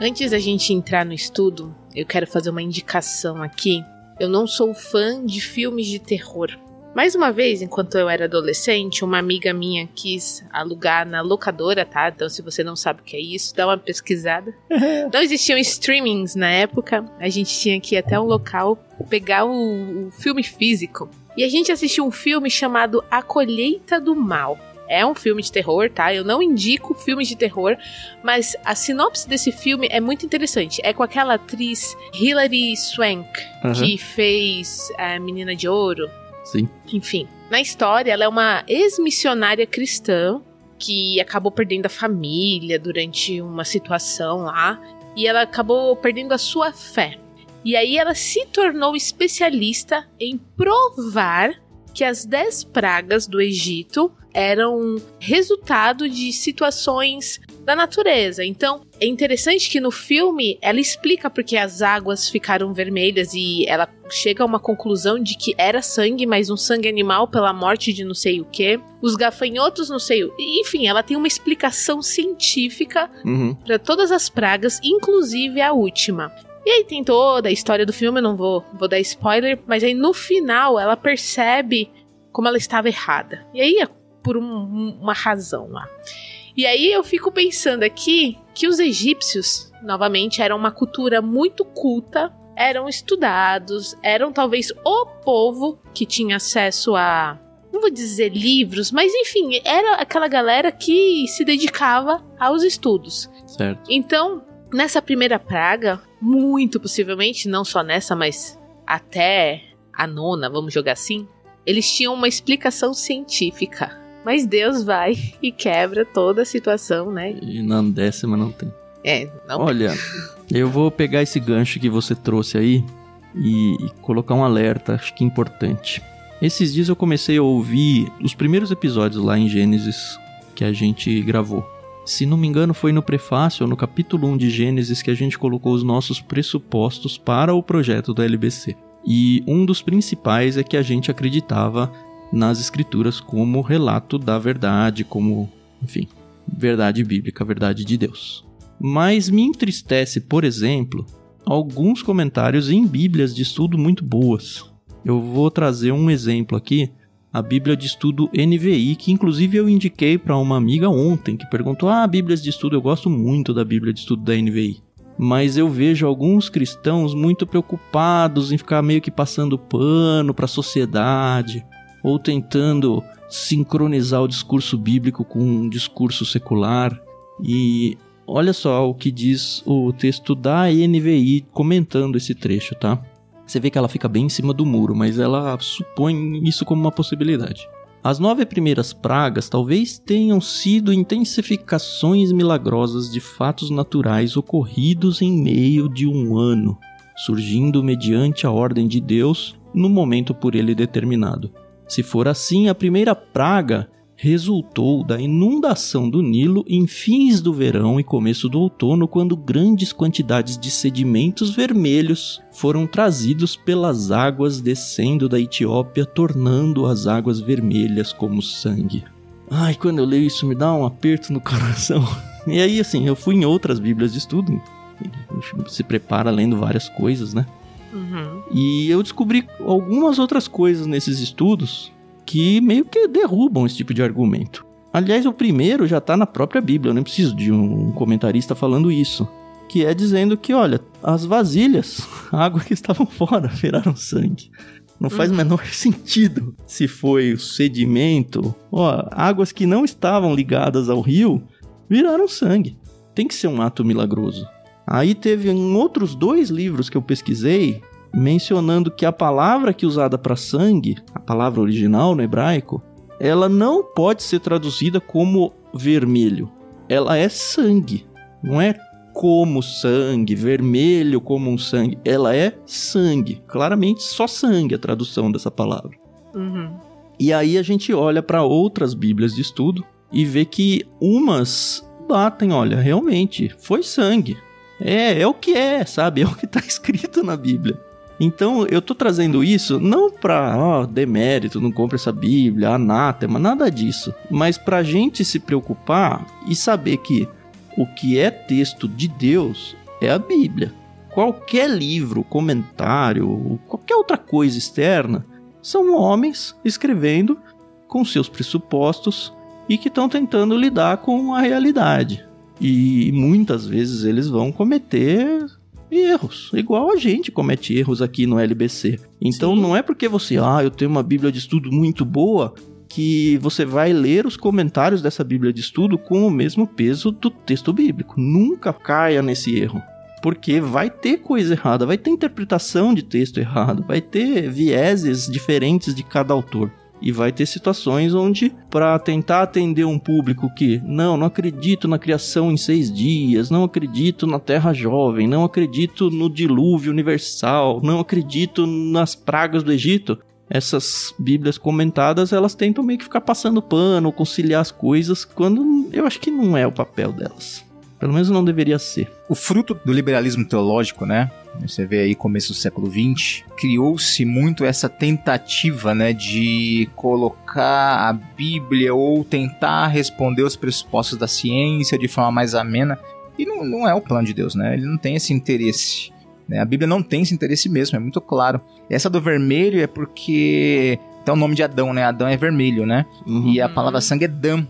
Antes da gente entrar no estudo, eu quero fazer uma indicação aqui eu não sou fã de filmes de terror. Mais uma vez, enquanto eu era adolescente, uma amiga minha quis alugar na locadora, tá? Então, se você não sabe o que é isso, dá uma pesquisada. não existiam streamings na época, a gente tinha que ir até um local pegar o, o filme físico. E a gente assistiu um filme chamado A Colheita do Mal. É um filme de terror, tá? Eu não indico filmes de terror, mas a sinopse desse filme é muito interessante. É com aquela atriz Hilary Swank, uhum. que fez a Menina de Ouro. Sim. Enfim, na história, ela é uma ex-missionária cristã que acabou perdendo a família durante uma situação lá e ela acabou perdendo a sua fé. E aí ela se tornou especialista em provar que as dez pragas do Egito eram resultado de situações da natureza. Então, é interessante que no filme ela explica porque as águas ficaram vermelhas e ela chega a uma conclusão de que era sangue, mas um sangue animal pela morte de não sei o que. Os gafanhotos, não sei o. Enfim, ela tem uma explicação científica uhum. para todas as pragas, inclusive a última. E aí tem toda a história do filme, eu não vou, vou dar spoiler, mas aí no final ela percebe como ela estava errada. E aí por um, uma razão lá. E aí eu fico pensando aqui que os egípcios, novamente, eram uma cultura muito culta, eram estudados, eram talvez o povo que tinha acesso a não vou dizer livros, mas enfim, era aquela galera que se dedicava aos estudos. Certo. Então, nessa primeira praga, muito possivelmente, não só nessa, mas até a nona, vamos jogar assim, eles tinham uma explicação científica mas Deus vai e quebra toda a situação, né? E na décima não tem. É, não. Olha, eu vou pegar esse gancho que você trouxe aí e, e colocar um alerta, acho que importante. Esses dias eu comecei a ouvir os primeiros episódios lá em Gênesis que a gente gravou. Se não me engano, foi no prefácio no capítulo 1 de Gênesis que a gente colocou os nossos pressupostos para o projeto do LBC. E um dos principais é que a gente acreditava nas escrituras como relato da verdade, como, enfim, verdade bíblica, verdade de Deus. Mas me entristece, por exemplo, alguns comentários em Bíblias de estudo muito boas. Eu vou trazer um exemplo aqui, a Bíblia de estudo NVI, que inclusive eu indiquei para uma amiga ontem, que perguntou: "Ah, Bíblias de estudo, eu gosto muito da Bíblia de estudo da NVI" mas eu vejo alguns cristãos muito preocupados em ficar meio que passando pano para a sociedade ou tentando sincronizar o discurso bíblico com um discurso secular. E olha só o que diz o texto da NVI comentando esse trecho, tá? Você vê que ela fica bem em cima do muro, mas ela supõe isso como uma possibilidade. As nove primeiras pragas talvez tenham sido intensificações milagrosas de fatos naturais ocorridos em meio de um ano, surgindo mediante a ordem de Deus no momento por ele determinado. Se for assim, a primeira praga resultou da inundação do Nilo em fins do verão e começo do outono, quando grandes quantidades de sedimentos vermelhos foram trazidos pelas águas descendo da Etiópia, tornando as águas vermelhas como sangue. Ai, quando eu leio isso me dá um aperto no coração. E aí, assim, eu fui em outras bíblias de estudo, se prepara lendo várias coisas, né? Uhum. E eu descobri algumas outras coisas nesses estudos que meio que derrubam esse tipo de argumento. Aliás, o primeiro já está na própria Bíblia, eu nem preciso de um comentarista falando isso. Que é dizendo que, olha, as vasilhas, a água que estavam fora, viraram sangue. Não faz o uhum. menor sentido se foi o sedimento, ó, águas que não estavam ligadas ao rio, viraram sangue. Tem que ser um ato milagroso. Aí teve em outros dois livros que eu pesquisei, mencionando que a palavra que é usada para sangue, a palavra original no hebraico, ela não pode ser traduzida como vermelho. Ela é sangue. Não é como sangue, vermelho como um sangue. Ela é sangue. Claramente só sangue a tradução dessa palavra. Uhum. E aí a gente olha para outras Bíblias de estudo e vê que umas batem, olha, realmente foi sangue. É, é o que é, sabe? É o que está escrito na Bíblia. Então, eu tô trazendo isso não pra, ó, demérito, não compra essa Bíblia, anátema, nada disso. Mas pra gente se preocupar e saber que o que é texto de Deus é a Bíblia. Qualquer livro, comentário, qualquer outra coisa externa são homens escrevendo com seus pressupostos e que estão tentando lidar com a realidade. E muitas vezes eles vão cometer erros, igual a gente comete erros aqui no LBC. Então Sim. não é porque você, ah, eu tenho uma Bíblia de estudo muito boa, que você vai ler os comentários dessa Bíblia de estudo com o mesmo peso do texto bíblico. Nunca caia nesse erro. Porque vai ter coisa errada, vai ter interpretação de texto errado, vai ter vieses diferentes de cada autor. E vai ter situações onde, para tentar atender um público que, não, não acredito na criação em seis dias, não acredito na Terra Jovem, não acredito no dilúvio universal, não acredito nas pragas do Egito, essas Bíblias comentadas, elas tentam meio que ficar passando pano, conciliar as coisas, quando eu acho que não é o papel delas. Pelo menos não deveria ser. O fruto do liberalismo teológico, né? Você vê aí começo do século XX, criou-se muito essa tentativa, né, de colocar a Bíblia ou tentar responder os pressupostos da ciência de forma mais amena. E não, não é o plano de Deus, né? Ele não tem esse interesse. Né? A Bíblia não tem esse interesse mesmo, é muito claro. Essa do vermelho é porque tem o nome de Adão, né? Adão é vermelho, né? Uhum. E a palavra sangue é dam.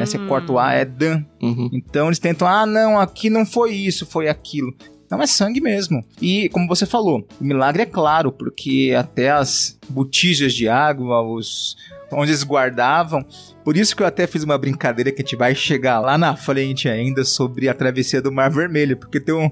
Né? Você corta o A, é dan. Uhum. Então eles tentam, ah, não, aqui não foi isso, foi aquilo. Não é sangue mesmo. E como você falou, o milagre é claro, porque até as botijas de água, os onde eles guardavam. Por isso que eu até fiz uma brincadeira que a gente vai chegar lá na frente ainda sobre a travessia do Mar Vermelho, porque tem um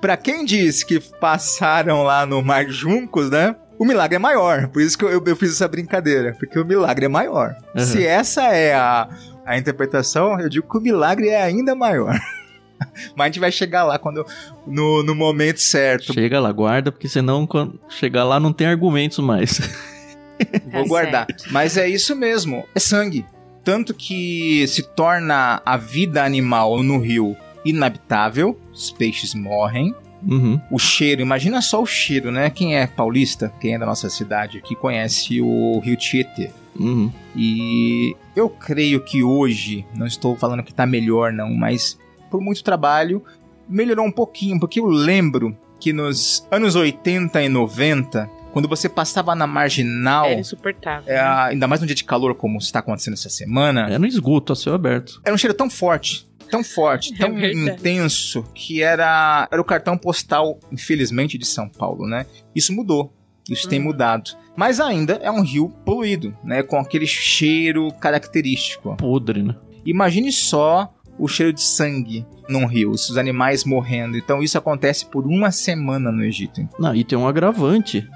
para quem diz que passaram lá no Mar Juncos, né? O milagre é maior. Por isso que eu, eu fiz essa brincadeira. Porque o milagre é maior. Uhum. Se essa é a, a interpretação, eu digo que o milagre é ainda maior. Mas a gente vai chegar lá quando no, no momento certo. Chega lá, guarda, porque senão quando chegar lá não tem argumentos mais. Vou é guardar. Certo. Mas é isso mesmo, é sangue. Tanto que se torna a vida animal no rio inabitável, os peixes morrem, Uhum. O cheiro, imagina só o cheiro, né? Quem é paulista, quem é da nossa cidade aqui, conhece o Rio Tietê. Uhum. E eu creio que hoje, não estou falando que tá melhor não, mas por muito trabalho, melhorou um pouquinho, porque eu lembro que nos anos 80 e 90, quando você passava na marginal, Era insuportável. é, ainda mais num dia de calor como está acontecendo essa semana, É no esgoto, a céu aberto. era um cheiro tão forte, tão forte, É tão verdade. intenso, que era, era o cartão postal, infelizmente, de São Paulo, né? Isso mudou. Isso tem Uhum. mudado. Mas ainda é um rio poluído, né? Com aquele cheiro característico. Podre, né? Imagine só o cheiro de sangue num rio, os animais morrendo. Então isso acontece por uma semana no Egito. Não, e tem um agravante.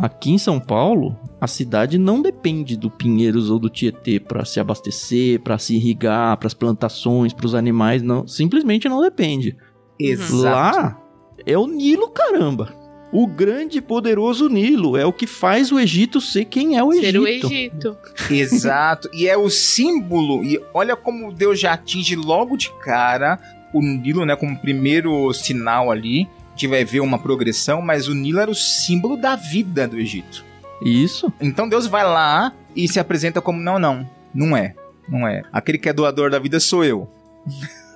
Aqui em São Paulo, a cidade não depende do Pinheiros ou do Tietê para se abastecer, para se irrigar, para as plantações, para os animais, não, simplesmente não depende. Exato. Lá é o Nilo, caramba. O grande e poderoso Nilo é o que faz o Egito ser quem é o Egito. Ser o Egito. Exato. E é o símbolo. E olha como Deus já atinge logo de cara o Nilo, né? Como primeiro sinal ali. A gente vai ver uma progressão, mas o Nilo era o símbolo da vida do Egito. Isso. Então Deus vai lá e se apresenta como: não, não, não é. Não é. Aquele que é doador da vida sou eu.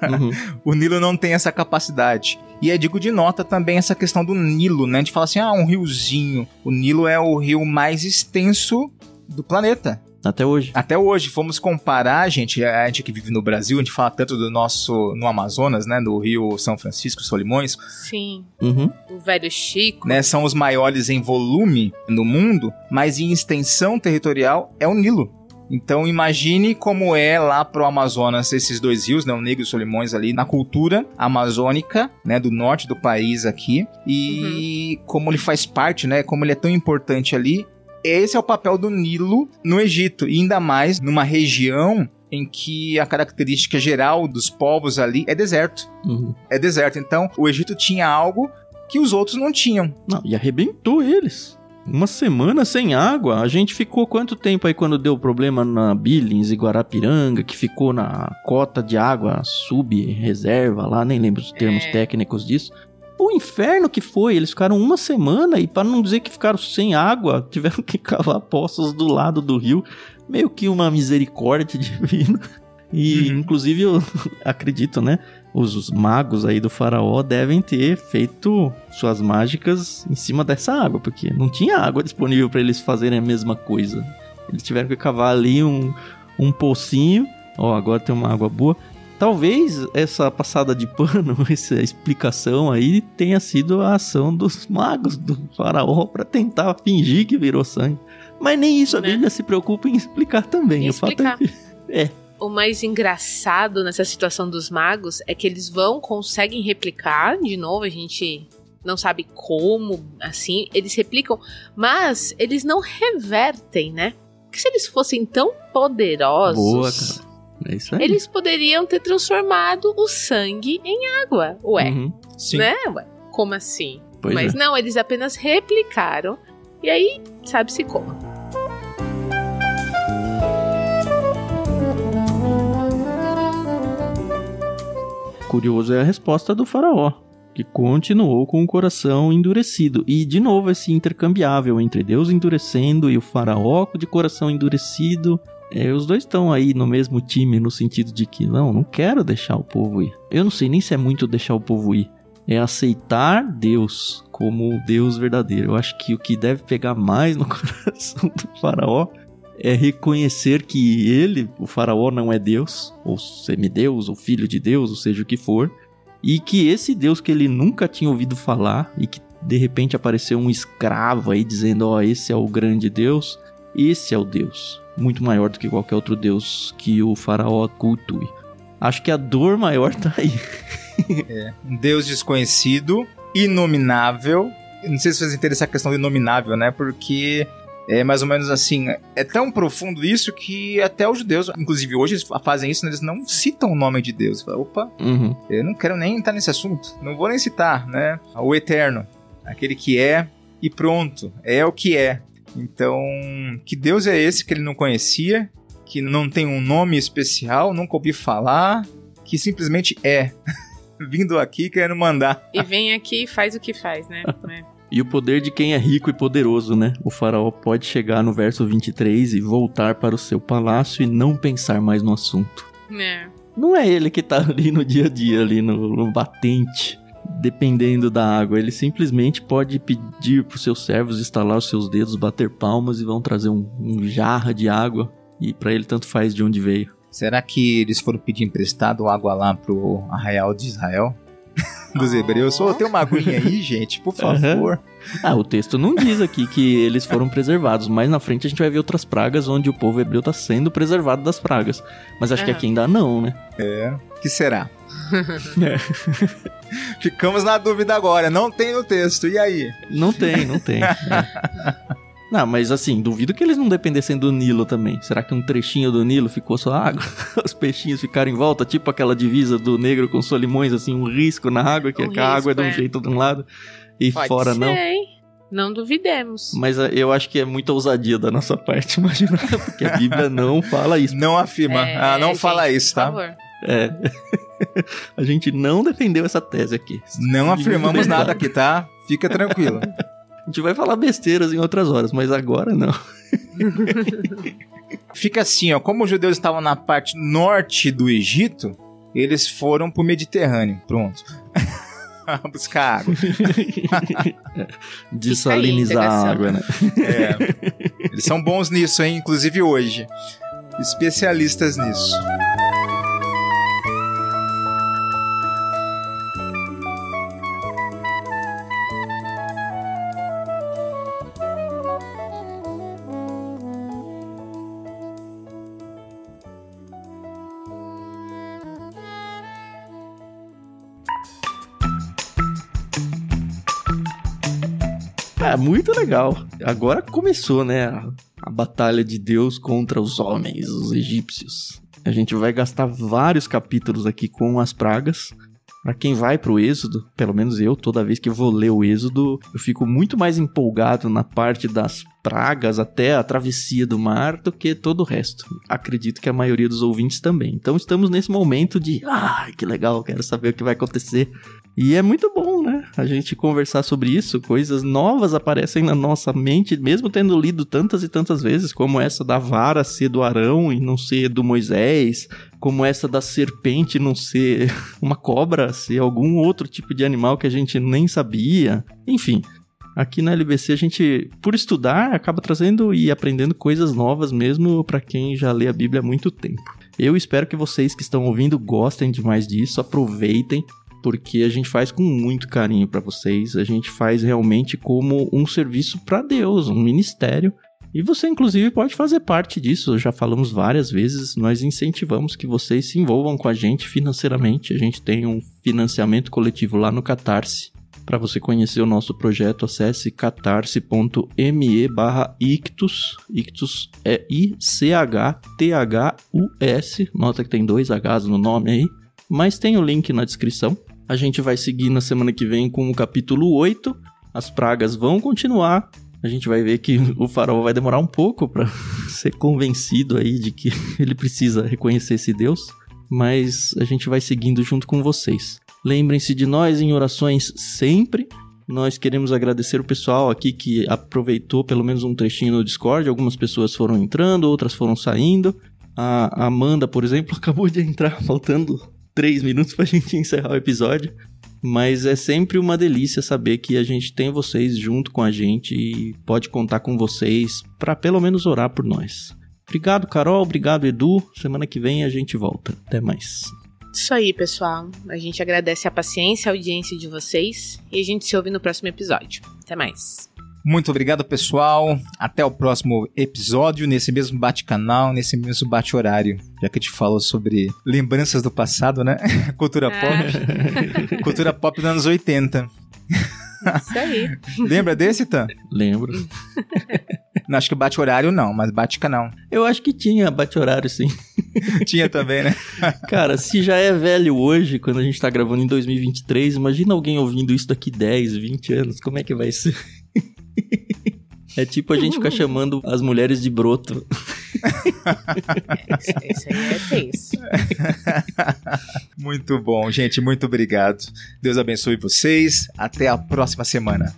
Uhum. O Nilo não tem essa capacidade. E é digo de nota também essa questão do Nilo, né? A gente fala assim, ah, um riozinho. O Nilo é o rio mais extenso do planeta. Até hoje. Até hoje, fomos comparar, gente, a gente que vive no Brasil, a gente fala tanto do nosso, no Amazonas, né, do rio São Francisco, Solimões, Sim. Uhum. O velho Chico. né, são os maiores em volume no mundo, mas em extensão territorial é o Nilo. Então imagine como é lá pro Amazonas esses dois rios, né, o Negro e o Solimões ali, na cultura amazônica, né, do norte do país aqui, e como ele faz parte, né, como ele é tão importante ali. Esse é o papel do Nilo no Egito, e ainda mais numa região em que a característica geral dos povos ali é deserto. Uhum. É deserto. Então, o Egito tinha algo que os outros não tinham. Não, e arrebentou eles. Uma semana sem água. A gente ficou quanto tempo aí quando deu problema na Billings e Guarapiranga, que ficou na cota de água sub-reserva lá, nem lembro os termos É. técnicos disso. O inferno que foi, eles ficaram uma semana e para não dizer que ficaram sem água, tiveram que cavar poços do lado do rio, meio que uma misericórdia divina. E Uhum. inclusive eu acredito, né? Os, os magos aí do faraó devem ter feito suas mágicas em cima dessa água, porque não tinha água disponível para eles fazerem a mesma coisa. Eles tiveram que cavar ali um, um pocinho. Ó, agora tem uma água boa. Talvez essa passada de pano, essa explicação aí tenha sido a ação dos magos do faraó para tentar fingir que virou sangue. Mas nem isso a Né? Bíblia se preocupa em explicar também. Em o fato é que O mais engraçado nessa situação dos magos é que eles vão, conseguem replicar, de novo, a gente não sabe como, assim, eles replicam, mas eles não revertem, né? Porque se eles fossem tão poderosos, Boa, cara. É isso aí. eles poderiam ter transformado o sangue em água. Ué, Uhum. Sim. né? Ué, como assim? Pois mas é. não, eles apenas replicaram. E aí, sabe-se como. Curioso é a resposta do faraó, que continuou com o coração endurecido. E, de novo, esse intercambiável entre Deus endurecendo e o faraó de coração endurecido. É, os dois estão aí no mesmo time, no sentido de que, não, não quero deixar o povo ir. Eu não sei nem se é muito deixar o povo ir. É aceitar Deus como Deus verdadeiro. Eu acho que o que deve pegar mais no coração do faraó é reconhecer que ele, o faraó, não é Deus, ou semideus, ou filho de Deus, ou seja o que for, e que esse Deus que ele nunca tinha ouvido falar e que de repente apareceu um escravo aí dizendo: Ó, esse é o grande Deus, esse é o Deus, muito maior do que qualquer outro Deus que o faraó cultue. Acho que a dor maior tá aí. Um Deus desconhecido, inominável. Não sei se vocês entendem essa questão do inominável, né? Porque é mais ou menos assim. É tão profundo isso que até os judeus, inclusive hoje, eles fazem isso, né? eles não citam o nome de Deus. Fala, Opa, Uhum. eu não quero nem entrar nesse assunto. Não vou nem citar, né? O eterno. Aquele que é e pronto. É o que é. Então, que Deus é esse que ele não conhecia? Que não tem um nome especial, nunca ouvi falar? Que simplesmente é. Vindo aqui querendo mandar. E vem aqui e faz o que faz, né? É. E o poder de quem é rico e poderoso, né? O faraó pode chegar no verso 23 e voltar para o seu palácio e não pensar mais no assunto. É. Não é ele que tá ali no dia a dia, ali no, no batente, dependendo da água. Ele simplesmente pode pedir para os seus servos estalar os seus dedos, bater palmas e vão trazer um, um jarra de água. E para ele tanto faz de onde veio. Será que eles foram pedir emprestado água lá pro arraial de Israel? Dos hebreus. Ô, tem uma aguinha aí, gente, por favor. Ah, o texto não diz aqui que eles foram preservados, mas na frente a gente vai ver outras pragas onde o povo hebreu tá sendo preservado das pragas. Mas acho que Aham. aqui ainda não, né? É. que será? Ficamos na dúvida agora. Não tem no texto. E aí? Não tem, não tem. É. Não, mas assim, duvido que eles não dependessem do Nilo também. Será que um trechinho do Nilo ficou só água? Os peixinhos ficaram em volta, tipo aquela divisa do negro com solimões, assim, um risco na água, que Um a água é de um risco, é. jeito de um lado e Pode fora ser, não. hein? Não duvidemos. Mas ah, eu acho que é muita ousadia da nossa parte, imagina, porque a Bíblia não fala isso. Não afirma. É, ah, não gente, fala isso, Por tá? favor. É. a gente não defendeu essa tese aqui. Não afirmamos nada aqui, tá? Fica tranquilo. A gente vai falar besteiras em outras horas, mas agora não. Fica assim, ó. Como os judeus estavam na parte norte do Egito, eles foram pro Mediterrâneo. Pronto. Buscar água. Dessalinizar a água, né? É. Eles são bons nisso, hein? Inclusive hoje. Especialistas nisso. É, muito legal. Agora começou, né? A, a batalha de Deus contra os homens, os egípcios. A gente vai gastar vários capítulos aqui com as pragas. Pra quem vai pro Êxodo, pelo menos eu, toda vez que vou ler o Êxodo, eu fico muito mais empolgado na parte das pragas até a travessia do mar do que todo o resto. Acredito que a maioria dos ouvintes também. Então estamos nesse momento de, ai, que legal, quero saber o que vai acontecer. E é muito bom, né? A gente conversar sobre isso, coisas novas aparecem na nossa mente, mesmo tendo lido tantas e tantas vezes, como essa da vara ser do Arão e não ser do Moisés, como essa da serpente não ser uma cobra, ser algum outro tipo de animal que a gente nem sabia. Enfim, aqui na LBC a gente, por estudar, acaba trazendo e aprendendo coisas novas mesmo para quem já lê a Bíblia há muito tempo. Eu espero que vocês que estão ouvindo gostem demais disso, aproveitem porque a gente faz com muito carinho para vocês, a gente faz realmente como um serviço para Deus, um ministério. E você, inclusive, pode fazer parte disso. Já falamos várias vezes. Nós incentivamos que vocês se envolvam com a gente financeiramente. A gente tem um financiamento coletivo lá no Catarse. Para você conhecer o nosso projeto, acesse catarse.me barra ictus. Ictus é I-C-H-T-H-U-S. Nota que tem dois Hs no nome aí. Mas tem o link na descrição. A gente vai seguir na semana que vem com o capítulo 8. As pragas vão continuar. A gente vai ver que o farol vai demorar um pouco para ser convencido aí de que ele precisa reconhecer esse Deus. Mas a gente vai seguindo junto com vocês. Lembrem-se de nós em orações sempre. Nós queremos agradecer o pessoal aqui que aproveitou pelo menos um trechinho no Discord. Algumas pessoas foram entrando, outras foram saindo. A Amanda, por exemplo, acabou de entrar, faltando três minutos pra gente encerrar o episódio. Mas é sempre uma delícia saber que a gente tem vocês junto com a gente e pode contar com vocês para pelo menos orar por nós. Obrigado, Carol. Obrigado, Edu. Semana que vem a gente volta. Até mais. Isso aí, pessoal. A gente agradece a paciência a audiência de vocês e a gente se ouve no próximo episódio. Até mais. Muito obrigado, pessoal. Até o próximo episódio, nesse mesmo bate-canal, nesse mesmo bate-horário. Já que a gente falou sobre lembranças do passado, né? Cultura pop. Cultura pop dos anos 80. Isso aí. Lembra desse, Tan? Lembro. Não, acho que bate-horário não, mas bate-canal. Eu acho que tinha bate-horário, sim. Tinha também, né? Cara, se já é velho hoje, quando a gente tá gravando em 2023, imagina alguém ouvindo isso daqui 10, 20 anos. Como é que vai ser? É tipo a gente ficar chamando as mulheres de broto. É, isso, isso aí é tenso. Muito bom, gente. Muito obrigado. Deus abençoe vocês. Até a próxima semana.